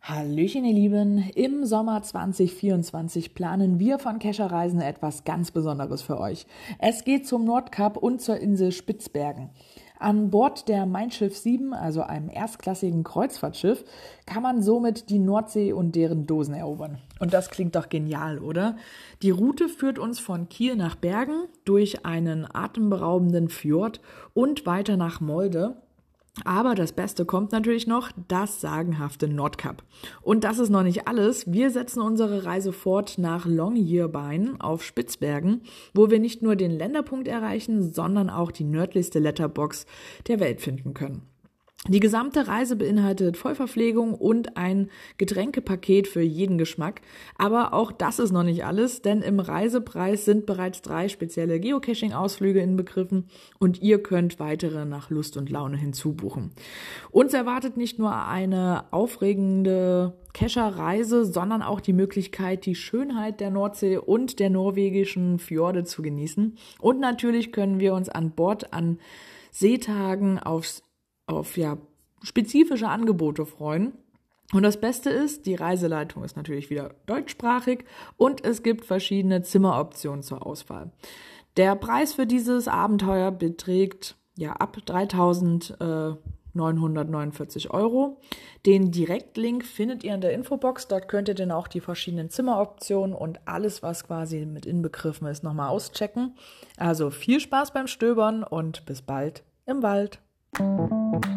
Hallöchen, ihr Lieben. Im Sommer 2024 planen wir von Kescher Reisen etwas ganz Besonderes für euch. Es geht zum Nordkap und zur Insel Spitzbergen. An Bord der Mein Schiff 7, also einem erstklassigen Kreuzfahrtschiff, kann man somit die Nordsee und deren Dosen erobern. Und das klingt doch genial, oder? Die Route führt uns von Kiel nach Bergen durch einen atemberaubenden Fjord und weiter nach Molde. Aber das Beste kommt natürlich noch, das sagenhafte Nordkap. Und das ist noch nicht alles. Wir setzen unsere Reise fort nach Longyearbyen auf Spitzbergen, wo wir nicht nur den Länderpunkt erreichen, sondern auch die nördlichste Letterbox der Welt finden können. Die gesamte Reise beinhaltet Vollverpflegung und ein Getränkepaket für jeden Geschmack. Aber auch das ist noch nicht alles, denn im Reisepreis sind bereits drei spezielle Geocaching-Ausflüge inbegriffen und ihr könnt weitere nach Lust und Laune hinzubuchen. Uns erwartet nicht nur eine aufregende Kescher-Reise, sondern auch die Möglichkeit, die Schönheit der Nordsee und der norwegischen Fjorde zu genießen. Und natürlich können wir uns an Bord an Seetagen aufs auf ja, spezifische Angebote freuen. Und das Beste ist, die Reiseleitung ist natürlich wieder deutschsprachig und es gibt verschiedene Zimmeroptionen zur Auswahl. Der Preis für dieses Abenteuer beträgt ja ab 3.949 Euro. Den Direktlink findet ihr in der Infobox. Dort könnt ihr dann auch die verschiedenen Zimmeroptionen und alles, was quasi mit inbegriffen ist, nochmal auschecken. Also viel Spaß beim Stöbern und bis bald im Wald. うん。